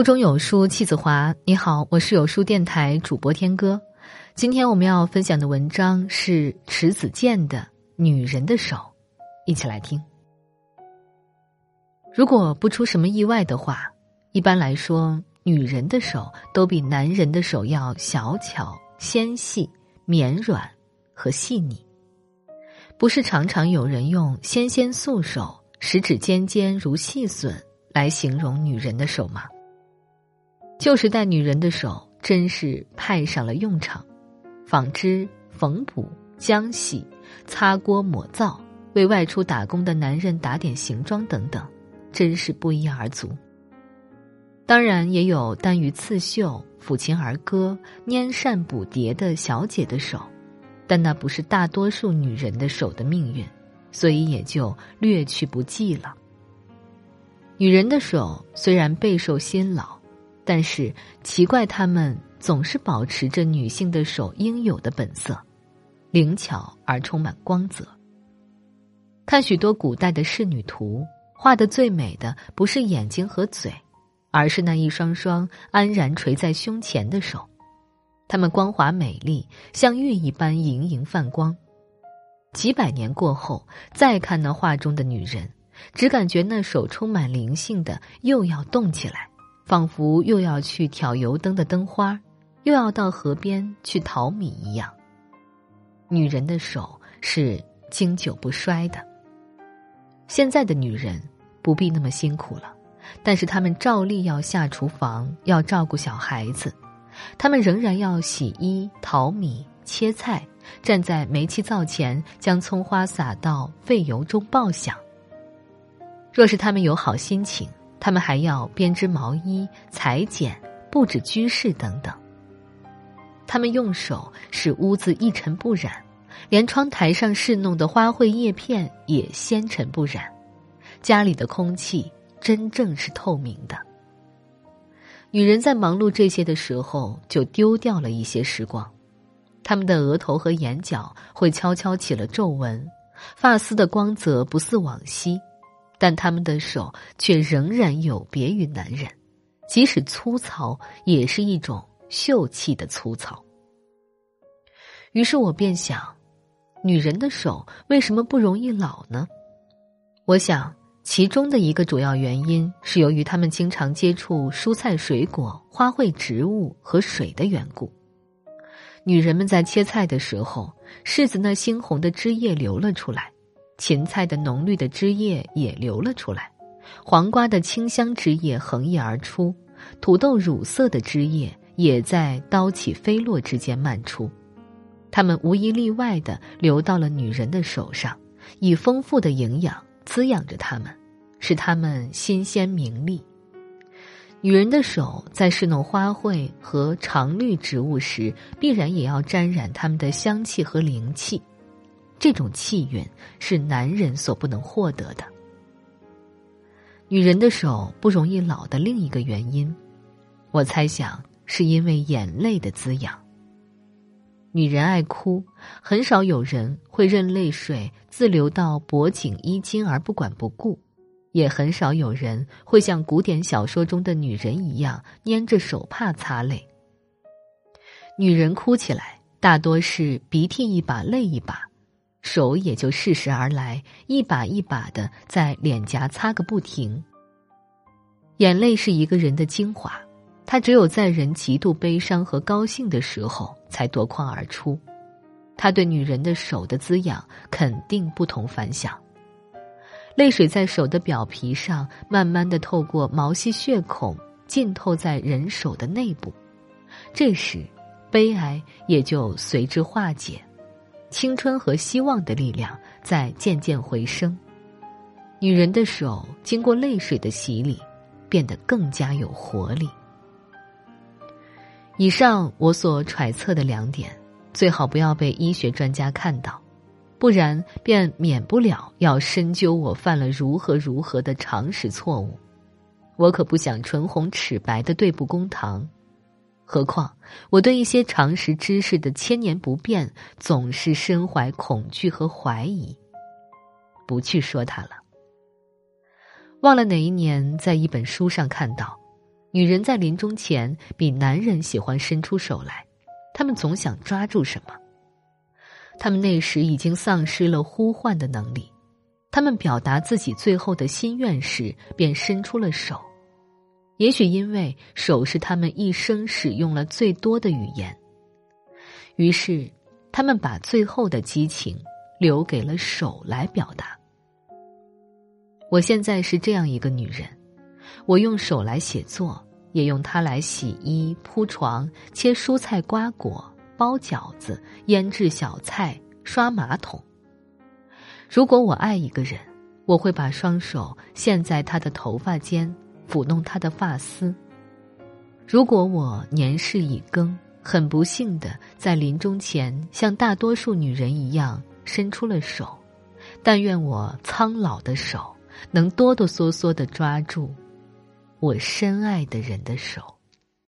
腹中有书气自华。你好，我是有书电台主播天歌。今天我们要分享的文章是迟子建的《女人的手》，一起来听。如果不出什么意外的话，一般来说，女人的手都比男人的手要小巧、纤细、绵软和细腻。不是常常有人用“纤纤素手，十指尖尖如细笋”来形容女人的手吗？旧时代女人的手真是派上了用场，纺织、缝补、浆洗、擦锅抹灶，为外出打工的男人打点行装等等，真是不一而足。当然，也有耽于刺绣、抚琴儿歌、拈扇补蝶的小姐的手，但那不是大多数女人的手的命运，所以也就略去不计了。女人的手虽然备受辛劳。但是奇怪，他们总是保持着女性的手应有的本色，灵巧而充满光泽。看许多古代的仕女图，画的最美的不是眼睛和嘴，而是那一双双安然垂在胸前的手，它们光滑美丽，像玉一般莹莹泛光。几百年过后，再看那画中的女人，只感觉那手充满灵性的，又要动起来。仿佛又要去挑油灯的灯花，又要到河边去淘米一样。女人的手是经久不衰的。现在的女人不必那么辛苦了，但是她们照例要下厨房，要照顾小孩子，她们仍然要洗衣、淘米、切菜，站在煤气灶前将葱花撒到沸油中爆响。若是她们有好心情。他们还要编织毛衣、裁剪、布置居室等等。他们用手使屋子一尘不染，连窗台上侍弄的花卉叶片也纤尘不染，家里的空气真正是透明的。女人在忙碌这些的时候，就丢掉了一些时光，她们的额头和眼角会悄悄起了皱纹，发丝的光泽不似往昔。但他们的手却仍然有别于男人，即使粗糙，也是一种秀气的粗糙。于是我便想，女人的手为什么不容易老呢？我想，其中的一个主要原因是由于他们经常接触蔬菜、水果、花卉、植物和水的缘故。女人们在切菜的时候，柿子那猩红的汁液流了出来。芹菜的浓绿的汁液也流了出来，黄瓜的清香汁液横溢而出，土豆乳色的汁液也在刀起飞落之间漫出，它们无一例外的流到了女人的手上，以丰富的营养滋养着它们，使它们新鲜明丽。女人的手在侍弄花卉和常绿植物时，必然也要沾染它们的香气和灵气。这种气韵是男人所不能获得的。女人的手不容易老的另一个原因，我猜想是因为眼泪的滋养。女人爱哭，很少有人会任泪水自流到脖颈衣襟而不管不顾，也很少有人会像古典小说中的女人一样捏着手帕擦泪。女人哭起来，大多是鼻涕一把泪一把。手也就适时而来，一把一把的在脸颊擦个不停。眼泪是一个人的精华，它只有在人极度悲伤和高兴的时候才夺眶而出。它对女人的手的滋养肯定不同凡响。泪水在手的表皮上慢慢的透过毛细血孔浸透在人手的内部，这时，悲哀也就随之化解。青春和希望的力量在渐渐回升，女人的手经过泪水的洗礼，变得更加有活力。以上我所揣测的两点，最好不要被医学专家看到，不然便免不了要深究我犯了如何如何的常识错误。我可不想唇红齿白的对簿公堂。何况，我对一些常识知识的千年不变，总是身怀恐惧和怀疑。不去说它了。忘了哪一年，在一本书上看到，女人在临终前比男人喜欢伸出手来，她们总想抓住什么。她们那时已经丧失了呼唤的能力，她们表达自己最后的心愿时便伸出了手。也许因为手是他们一生使用了最多的语言，于是他们把最后的激情留给了手来表达。我现在是这样一个女人，我用手来写作，也用它来洗衣、铺床、切蔬菜、瓜果、包饺子、腌制小菜、刷马桶。如果我爱一个人，我会把双手陷在他的头发间。抚弄他的发丝。如果我年事已更，很不幸的在临终前像大多数女人一样伸出了手，但愿我苍老的手能哆哆嗦嗦的抓住我深爱的人的手。